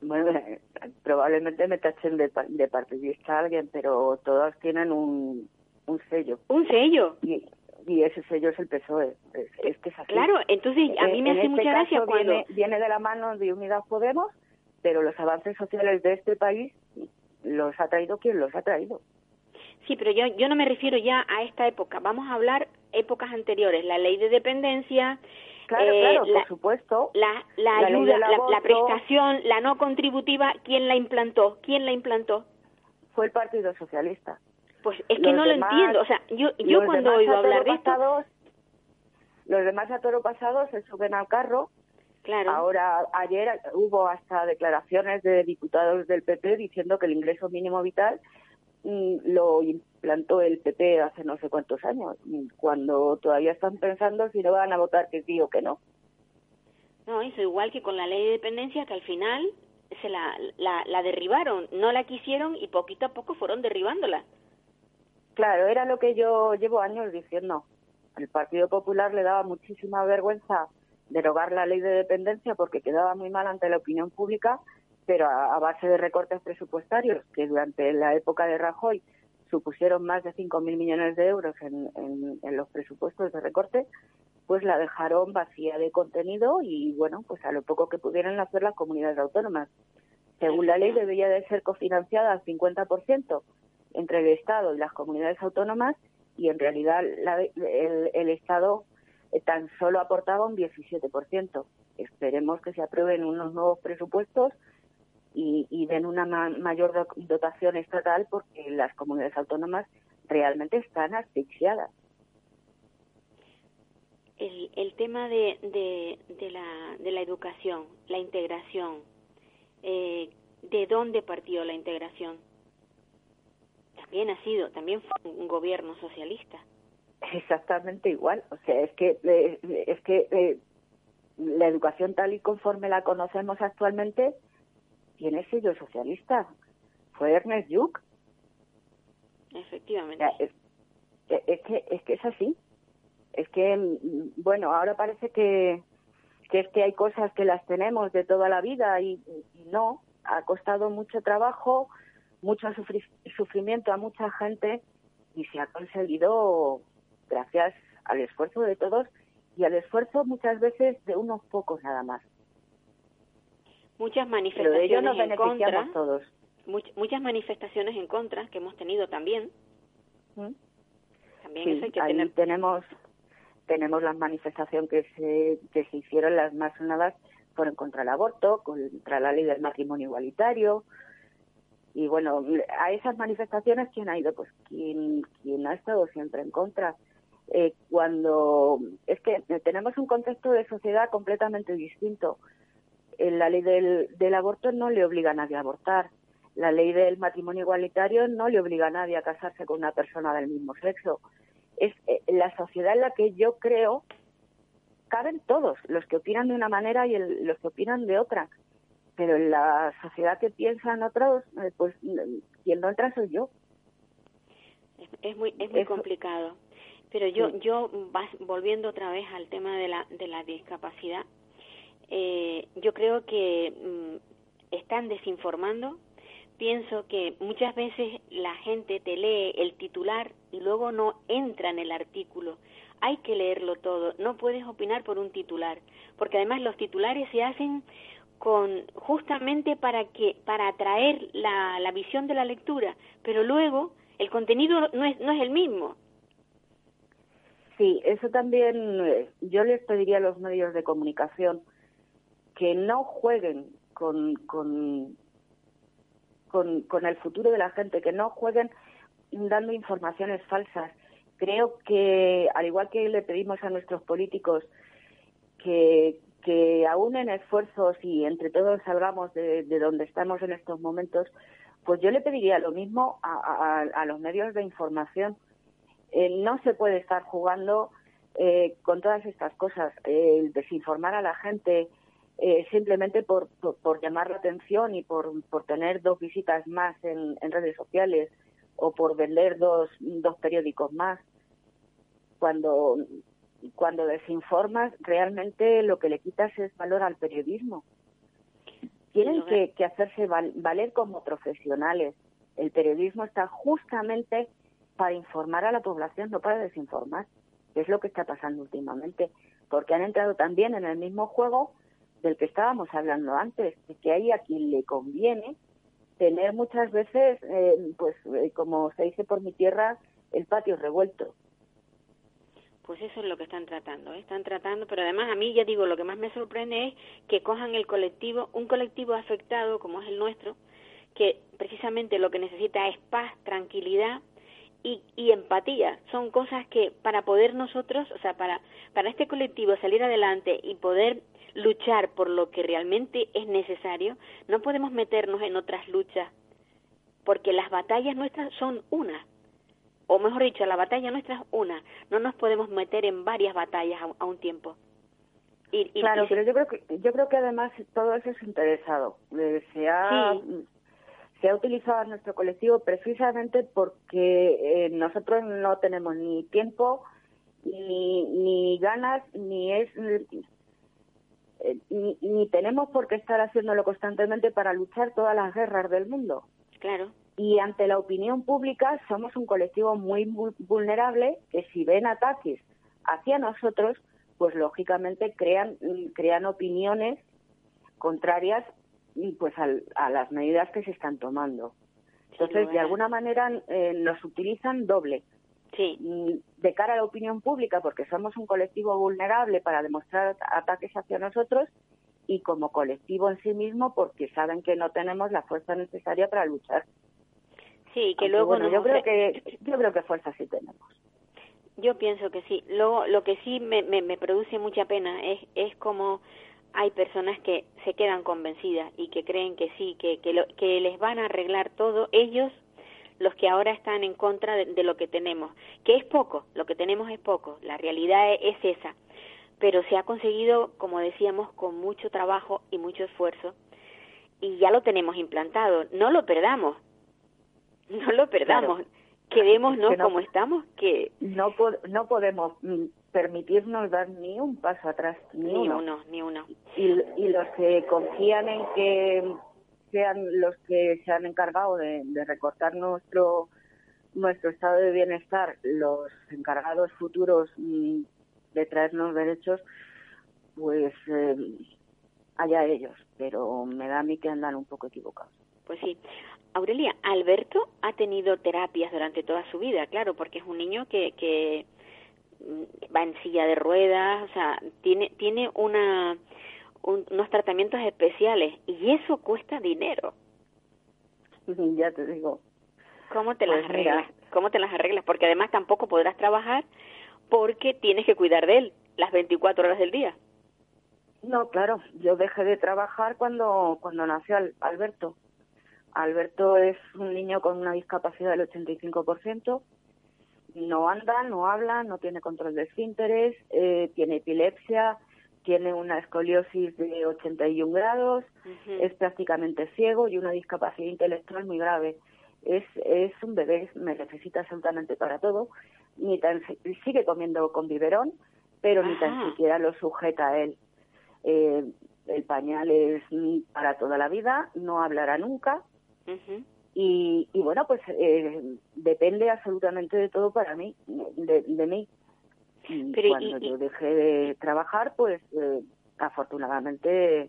Bueno, eh, probablemente me tachen de, de partidista alguien, pero todos tienen un, un sello. ¿Un sello? Y, y ese sello es el PSOE. Es, que es así. Claro, entonces a mí me hace este mucha gracia cuando... Viene, viene de la mano de Unidas Podemos, pero los avances sociales de este país los ha traído quien los ha traído. Sí, pero yo, yo no me refiero ya a esta época. Vamos a hablar épocas anteriores. La ley de dependencia, Claro, eh, claro, la, por supuesto. La, la, La ayuda, la, prestación, la no contributiva, ¿quién la implantó? ¿Quién la implantó? Fue el Partido Socialista. Pues es que Los no demás- lo entiendo. O sea, yo, yo cuando oigo hablar de esto, pasados- los demás a toro pasado se suben al carro. claro, Ahora, ayer hubo hasta declaraciones de diputados del PP diciendo que el ingreso mínimo vital mm, lo implantó el PP hace no sé cuántos años, cuando todavía están pensando si no van a votar que sí o que no. no, eso igual que con la ley de dependencia, que al final se la, la, la derribaron, no la quisieron y poquito a poco fueron derribándola. Claro, era lo que yo llevo años diciendo. El Partido Popular le daba muchísima vergüenza derogar la ley de dependencia porque quedaba muy mal ante la opinión pública, pero a, base de recortes presupuestarios que durante la época de Rajoy supusieron más de 5.000 millones de euros en los presupuestos de recorte, pues la dejaron vacía de contenido y, bueno, pues a lo poco que pudieran hacer las comunidades autónomas. Según la ley, debía de ser cofinanciada al 50% entre el Estado y las comunidades autónomas y en realidad la- el, el Estado eh, tan solo aportaba un 17%. Esperemos que se aprueben unos nuevos presupuestos y, y den una ma- mayor do- dotación estatal porque las comunidades autónomas realmente están asfixiadas. El, el tema de, de, de, la, de la educación, la integración, eh, ¿de dónde partió la integración? También ha sido, también fue un gobierno socialista. Exactamente igual. O sea, es que eh, es que eh, la educación tal y conforme la conocemos actualmente tiene sello socialista. Fue Ernest Lluch. O Efectivamente. sea, es, es que es que es así. Es que mm, bueno, ahora parece que que es que hay cosas que las tenemos de toda la vida y, y no. Ha costado mucho trabajo, mucho sufri- sufrimiento a mucha gente y se ha conseguido gracias al esfuerzo de todos y al esfuerzo muchas veces de unos pocos nada más. Muchas Pero de ello manifestaciones nos en contra, todos. much- muchas manifestaciones en contra que hemos tenido también. ¿Mm? También Sí, eso hay que ahí tener. tenemos tenemos las manifestaciones que se que se hicieron las más sonadas fueron contra el aborto, contra la ley del matrimonio igualitario y bueno a esas manifestaciones quién ha ido pues quien quien ha estado siempre en contra Eh, cuando es que tenemos un contexto de sociedad completamente distinto. La ley del, del aborto no le obliga a nadie a abortar. La ley del matrimonio igualitario no le obliga a nadie a casarse con una persona del mismo sexo. Es eh, la sociedad en la que yo creo caben todos, los que opinan de una manera y el- los que opinan de otra. Pero en la sociedad que piensan otros, eh, pues quien no entra soy yo. Es, es muy es muy Eso- complicado. Pero yo Sí. yo vas- volviendo otra vez al tema de la de la discapacidad, eh, yo creo que mm, están desinformando. Pienso que muchas veces la gente te lee el titular y luego no entra en el artículo. hay que leerlo todo, no puedes opinar por un titular, porque además los titulares se hacen con justamente para que para atraer la, la visión de la lectura, pero luego el contenido no es no es el mismo. Sí, eso también eh, yo les pediría a los medios de comunicación que no jueguen con, con, con, con el futuro de la gente, que no jueguen dando informaciones falsas. Creo que, al igual que le pedimos a nuestros políticos que, que en esfuerzos y entre todos salgamos de, de, donde estamos en estos momentos, pues yo le pediría lo mismo a, a, los medios de información eh, no se puede estar jugando eh, con todas estas cosas, el desinformar a la gente eh, simplemente por, por, llamar la atención y por, por tener dos visitas más en, en, redes sociales o por vender dos, dos periódicos más. Cuando, cuando desinformas, realmente lo que le quitas es valor al periodismo. Tienen que, que hacerse valer como profesionales. El periodismo está justamente para informar a la población, no para desinformar, que es lo que está pasando últimamente, porque han entrado también en el mismo juego del que estábamos hablando antes, de que hay a quien le conviene tener muchas veces, eh, pues eh, como se dice por mi tierra, el patio revuelto. Pues eso es lo que están tratando, ¿eh? están tratando, pero además a mí ya digo, lo que más me sorprende es que cojan el colectivo, un colectivo afectado como es el nuestro, que precisamente lo que necesita es paz, tranquilidad, y, y, empatía. Son cosas que para poder nosotros, o sea, para, para este colectivo salir adelante y poder luchar por lo que realmente es necesario, no podemos meternos en otras luchas, porque las batallas nuestras son una. O mejor dicho, la batalla nuestra es una. No nos podemos meter en varias batallas a, a un tiempo. Y, y, claro, y pero yo creo que yo creo que además todo eso es interesado. Eh, se ha sí se ha utilizado a nuestro colectivo precisamente porque eh, nosotros no tenemos ni tiempo, ni, ni ganas, ni es eh, ni, ni, tenemos por qué estar haciéndolo constantemente para luchar todas las guerras del mundo. Claro. Y ante la opinión pública somos un colectivo muy vulnerable que si ven ataques hacia nosotros, pues lógicamente crean, crean opiniones contrarias pues a las medidas que se están tomando. Entonces, de alguna manera eh, nos utilizan doble. Sí. Mm, de cara a la opinión pública, porque somos un colectivo vulnerable para demostrar ataques hacia nosotros, y como colectivo en sí mismo, porque saben que no tenemos la fuerza necesaria para luchar. Sí, que luego bueno, yo creo que yo creo que fuerza sí tenemos. Yo pienso que sí. Luego, lo que sí me, me, me produce mucha pena es es como hay personas que se quedan convencidas y que creen que sí, que, que, lo, que les van a arreglar todo ellos, los que ahora están en contra de, de, lo que tenemos, que es poco, lo que tenemos es poco, la realidad es, es esa, pero se ha conseguido, como decíamos, con mucho trabajo y mucho esfuerzo y ya lo tenemos implantado, no lo perdamos, no lo perdamos. Claro quedémonos que no, como estamos, que no no podemos mm, permitirnos dar ni un paso atrás, ni, ni uno. uno. ni uno. Y, y los que confían en que sean los que se han encargado de, de recortar nuestro nuestro estado de bienestar, los encargados futuros mm, de traernos derechos, pues eh, allá ellos, pero me da a mí que andan un poco equivocados. Pues sí. Aurelia, Alberto ha tenido terapias durante toda su vida, claro, porque es un niño que, que va en silla de ruedas, o sea, tiene, tiene una, un, unos tratamientos especiales y eso cuesta dinero. Ya te digo. ¿Cómo te pues las arreglas? Mira. ¿Cómo te las arreglas? Porque además tampoco podrás trabajar porque tienes que cuidar de él las 24 horas del día. No, claro, yo dejé de trabajar cuando cuando nació Alberto. Alberto es un niño con una discapacidad del 85%, no anda, no habla, no tiene control de esfínteres, eh, tiene epilepsia, tiene una escoliosis de 81 grados, uh -huh. es prácticamente ciego y una discapacidad intelectual muy grave. Es, es un bebé, me necesita absolutamente para todo, ni tan, sigue comiendo con biberón, pero Ajá. ni tan siquiera lo sujeta a él. Eh, el pañal es para toda la vida, no hablará nunca, Uh -huh. y, y, bueno, pues eh, depende absolutamente de todo para mí, de, de mí. Y cuando yo dejé de trabajar, pues eh, afortunadamente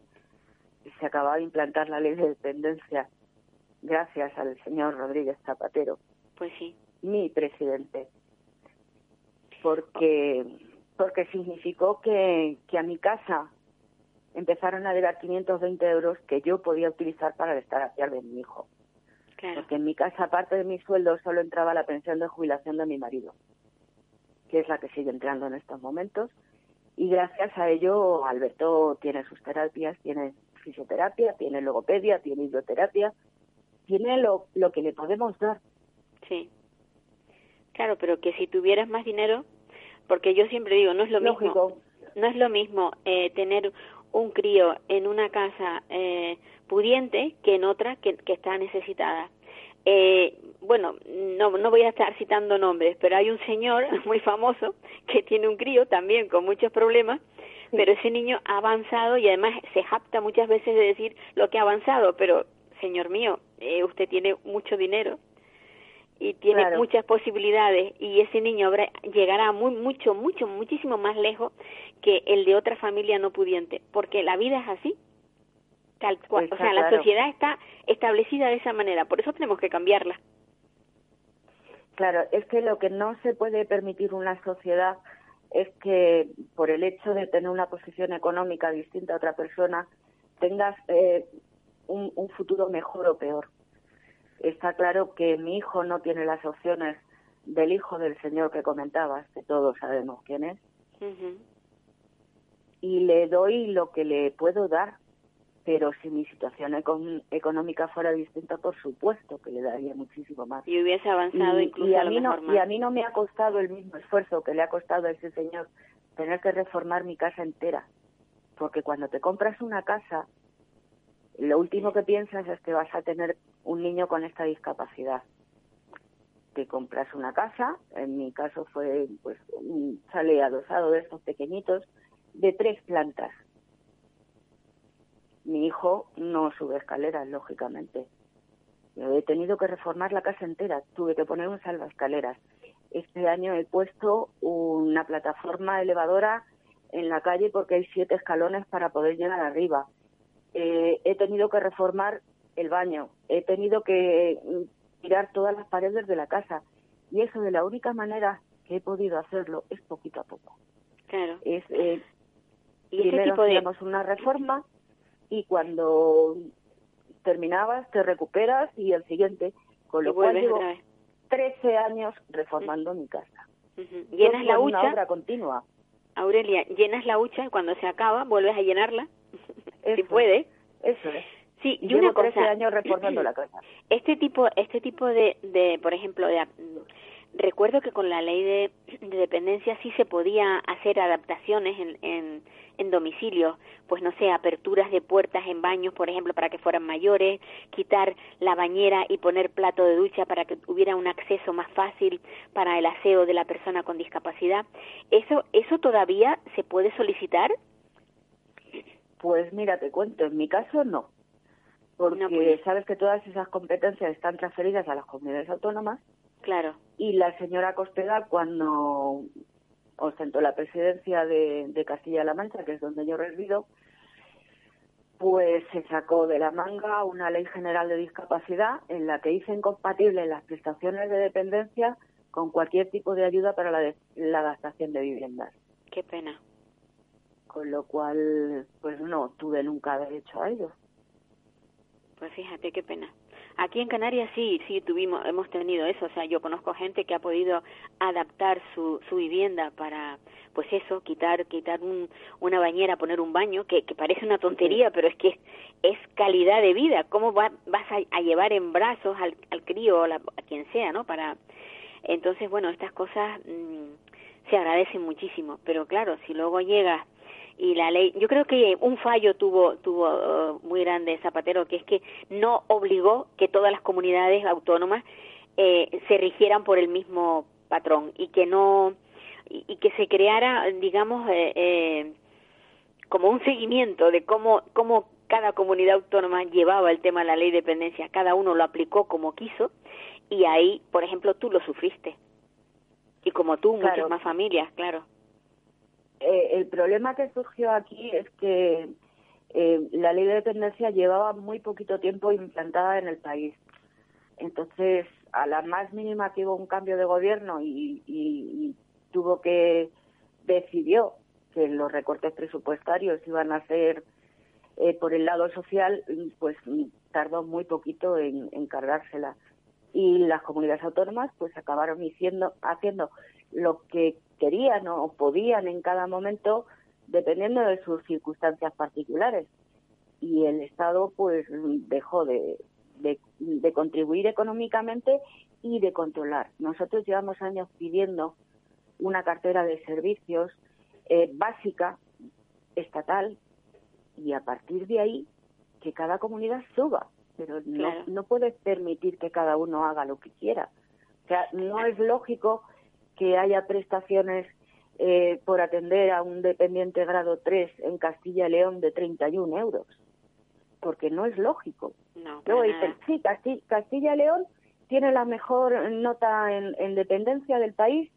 se acababa de implantar la ley de dependencia gracias al señor Rodríguez Zapatero. Pues sí. Mi presidente. Porque, porque significó que, que a mi casa empezaron a llegar 520 euros que yo podía utilizar para el estar de mi hijo. Porque en mi casa, aparte de mi sueldo, solo entraba la pensión de jubilación de mi marido, que es la que sigue entrando en estos momentos. Y gracias a ello, Alberto tiene sus terapias, tiene fisioterapia, tiene logopedia, tiene hidroterapia, tiene lo, lo que le podemos dar. Sí. Claro, pero que si tuvieras más dinero, porque yo siempre digo, no es lo mismo, no es lo mismo eh, tener un crío en una casa eh, pudiente que en otra que, que está necesitada. Eh, bueno, no, no voy a estar citando nombres, pero hay un señor *laughs* muy famoso que tiene un crío también con muchos problemas, pero ese niño ha avanzado y además se japta muchas veces de decir lo que ha avanzado, pero señor mío, eh, usted tiene mucho dinero y tiene muchas posibilidades y ese niño llegará muy mucho mucho muchísimo más lejos que el de otra familia no pudiente porque la vida es así tal cual. O sea la sociedad está establecida de esa manera por eso tenemos que cambiarla. Claro es que lo que no se puede permitir una sociedad es que por el hecho de tener una posición económica distinta a otra persona tengas eh, un, un futuro mejor o peor está claro que mi hijo no tiene las opciones del hijo del señor que comentabas, que todos sabemos quién es, y le doy lo que le puedo dar, pero si mi situación económica fuera distinta, por supuesto que le daría muchísimo más. Y hubiese avanzado incluso y a, mí no, Y a mí no me ha costado el mismo esfuerzo que le ha costado a ese señor tener que reformar mi casa entera, porque cuando te compras una casa, lo último que piensas es que vas a tener un niño con esta discapacidad. Te compras una casa, en mi caso fue pues un chale adosado de estos pequeñitos, de tres plantas. Mi hijo no sube escaleras, lógicamente. Yo he tenido que reformar la casa entera, tuve que poner un salvaescaleras. Este año he puesto una plataforma elevadora en la calle porque hay siete escalones para poder llegar arriba eh, he tenido que reformar el baño, he tenido que mm, tirar todas las paredes de la casa. Y eso de la única manera que he podido hacerlo es poquito a poco. Claro. Es, eh, ¿Y primero hacíamos una reforma y cuando terminabas te recuperas y el siguiente, con lo cual llevo 13 años reformando mi casa. Llenas la hucha. Una obra continua. Aurelia, llenas la hucha y cuando se acaba vuelves a llenarla si puede. Eso es. Sí, y, una cosa. años la. Este tipo, este tipo de, de por ejemplo, de, recuerdo que con la ley de, dependencia sí se podía hacer adaptaciones en, en, en domicilio, pues no sé, aperturas de puertas en baños, por ejemplo, para que fueran mayores, quitar la bañera y poner plato de ducha para que hubiera un acceso más fácil para el aseo de la persona con discapacidad. Eso, eso todavía se puede solicitar. Pues mira, te cuento, en mi caso no, porque pues. sabes que todas esas competencias están transferidas a las comunidades autónomas. Claro. Y la señora Cospedal, cuando ostentó la presidencia de, de Castilla-La Mancha, que es donde yo resido, pues se sacó de la manga una ley general de discapacidad en la que hizo incompatibles las prestaciones de dependencia con cualquier tipo de ayuda para la, la adaptación de viviendas. Qué pena con lo cual pues no tuve nunca derecho a ello. Pues fíjate qué pena. Aquí en Canarias sí, sí tuvimos, hemos tenido eso, o sea, yo conozco gente que ha podido adaptar su, su vivienda para, pues eso, quitar, quitar un, una bañera, poner un baño, que, que parece una tontería, pero es que es, calidad de vida. ¿Cómo vas a, llevar en brazos al, al crío o a quien sea, no? Para, entonces, bueno, estas cosas mm, se agradecen muchísimo, pero claro, si luego llegas y la ley yo creo que un fallo tuvo tuvo uh, muy grande Zapatero que es que no obligó que todas las comunidades autónomas eh, se rigieran por el mismo patrón y que no y, que se creara digamos eh, eh, como un seguimiento de cómo cómo cada comunidad autónoma llevaba el tema de la ley de dependencia cada uno lo aplicó como quiso y ahí por ejemplo tú lo sufriste. Y como tú muchas más familias claro problema que surgió aquí es que eh, la ley de dependencia llevaba muy poquito tiempo implantada en el país. Entonces, a la más mínima que hubo un cambio de gobierno y, y tuvo que decidió que los recortes presupuestarios iban a ser eh, por el lado social, pues tardó muy poquito en, cargársela. Y las comunidades autónomas pues acabaron haciendo, haciendo lo que querían o podían en cada momento dependiendo de sus circunstancias particulares. Y el Estado pues dejó de, de, de contribuir económicamente y de controlar. Nosotros llevamos años pidiendo una cartera de servicios eh, básica, estatal, y a partir de ahí que cada comunidad suba. Pero no, no puedes permitir que cada uno haga lo que quiera. O sea, no es lógico que haya prestaciones eh, por atender a un dependiente grado 3 en Castilla y León de 31 euros. Porque no es lógico. No, Luego dicen, sí, Castilla, y León tiene la mejor nota en dependencia del país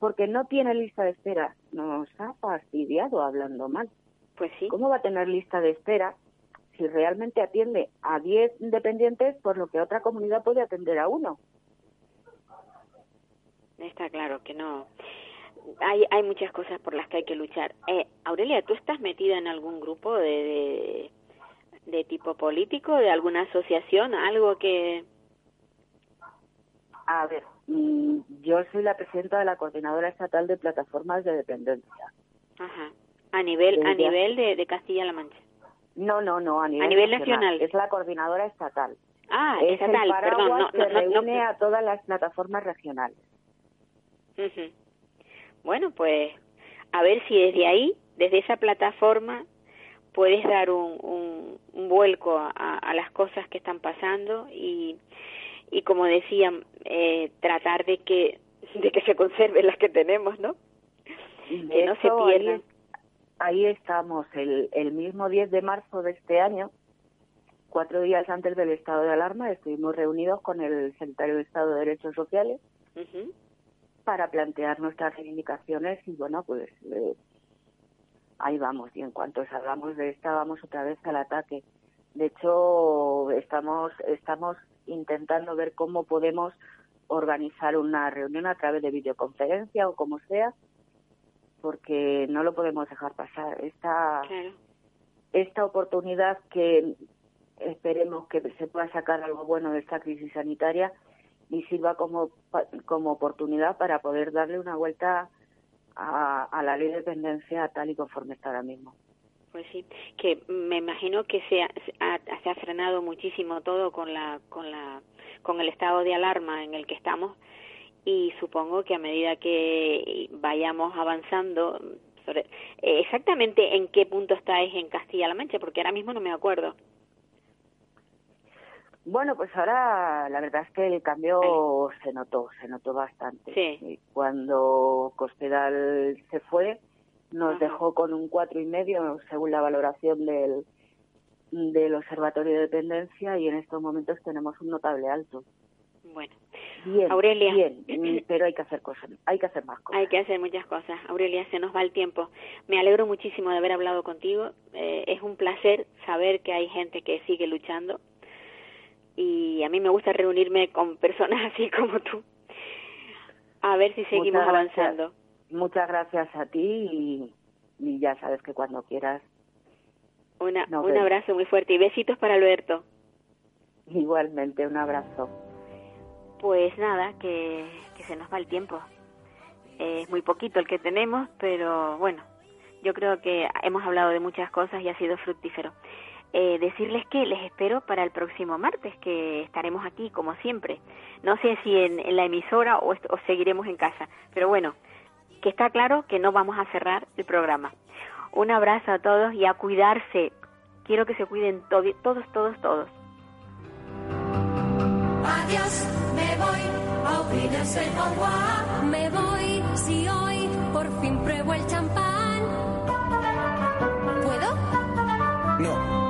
porque no tiene lista de espera. Nos ha fastidiado hablando mal. Pues sí. ¿Cómo va a tener lista de espera si realmente atiende a 10 dependientes por lo que otra comunidad puede atender a uno? Está claro que no. Hay, hay muchas cosas por las que hay que luchar. Eh, Aurelia, ¿tú estás metida en algún grupo de, de, de tipo político, de alguna asociación, algo que... A ver, Mm, yo soy la presidenta de la Coordinadora Estatal de Plataformas de Dependencia. Ajá. A nivel, a nivel de, Castilla-La Mancha. No, no, no, a nivel, a nivel nacional. Es la Coordinadora Estatal. Ah, es estatal, el perdón. No, que reúne a todas las plataformas regionales. Bueno, pues a ver si desde ahí, desde esa plataforma, puedes dar un, un, un vuelco a, a, las cosas que están pasando y y como decían eh, tratar de que de que se conserven las que tenemos no que no se pierdan. ahí, estamos el, el mismo 10 de marzo de este año cuatro días antes del estado de alarma estuvimos reunidos con el secretario de Estado de Derechos Sociales para plantear nuestras reivindicaciones y bueno pues eh, ahí vamos. Y en cuanto salgamos de esta vamos otra vez al ataque. De hecho estamos estamos intentando ver cómo podemos organizar una reunión a través de videoconferencia o como sea, porque no lo podemos dejar pasar. Esta, esta oportunidad que esperemos que se pueda sacar algo bueno de esta crisis sanitaria y sirva como, como oportunidad para poder darle una vuelta a, a la ley de dependencia tal y conforme está ahora mismo. Pues sí, que me imagino que se ha, frenado muchísimo todo con la con la con el estado de alarma en el que estamos y supongo que a medida que vayamos avanzando sobre, eh, exactamente en qué punto estáis en Castilla-La Mancha porque ahora mismo no me acuerdo. Bueno, pues ahora la verdad es que el cambio se notó, se notó bastante. Sí. Cuando Cospedal se fue, nos dejó con un cuatro y medio según la valoración del del observatorio de dependencia y en estos momentos tenemos un notable alto. Bueno, bien, Aurelia, bien, *clears throat* mm, pero hay que hacer cosas, hay que hacer más cosas. Hay que hacer muchas cosas. Aurelia, se nos va el tiempo. Me alegro muchísimo de haber hablado contigo. Eh, es un placer saber que hay gente que sigue luchando y a mí me gusta reunirme con personas *laughs* así como tú. A ver si seguimos avanzando. Muchas gracias a ti y, ya sabes que cuando quieras. Una, un abrazo muy fuerte y besitos para Alberto. Igualmente, un abrazo. Pues nada, que, que se nos va el tiempo. Es muy poquito el que tenemos, pero bueno, yo creo que hemos hablado de muchas cosas y ha sido fructífero. Eh, decirles que les espero para el próximo martes, que estaremos aquí como siempre. No sé si en, la emisora o, o seguiremos en casa, pero bueno, que está claro que no vamos a cerrar el programa. Un abrazo a todos y a cuidarse. Quiero que se cuiden todos, todos, todos. Adiós, me voy a Me voy si hoy por fin pruebo el champán. ¿Puedo? No.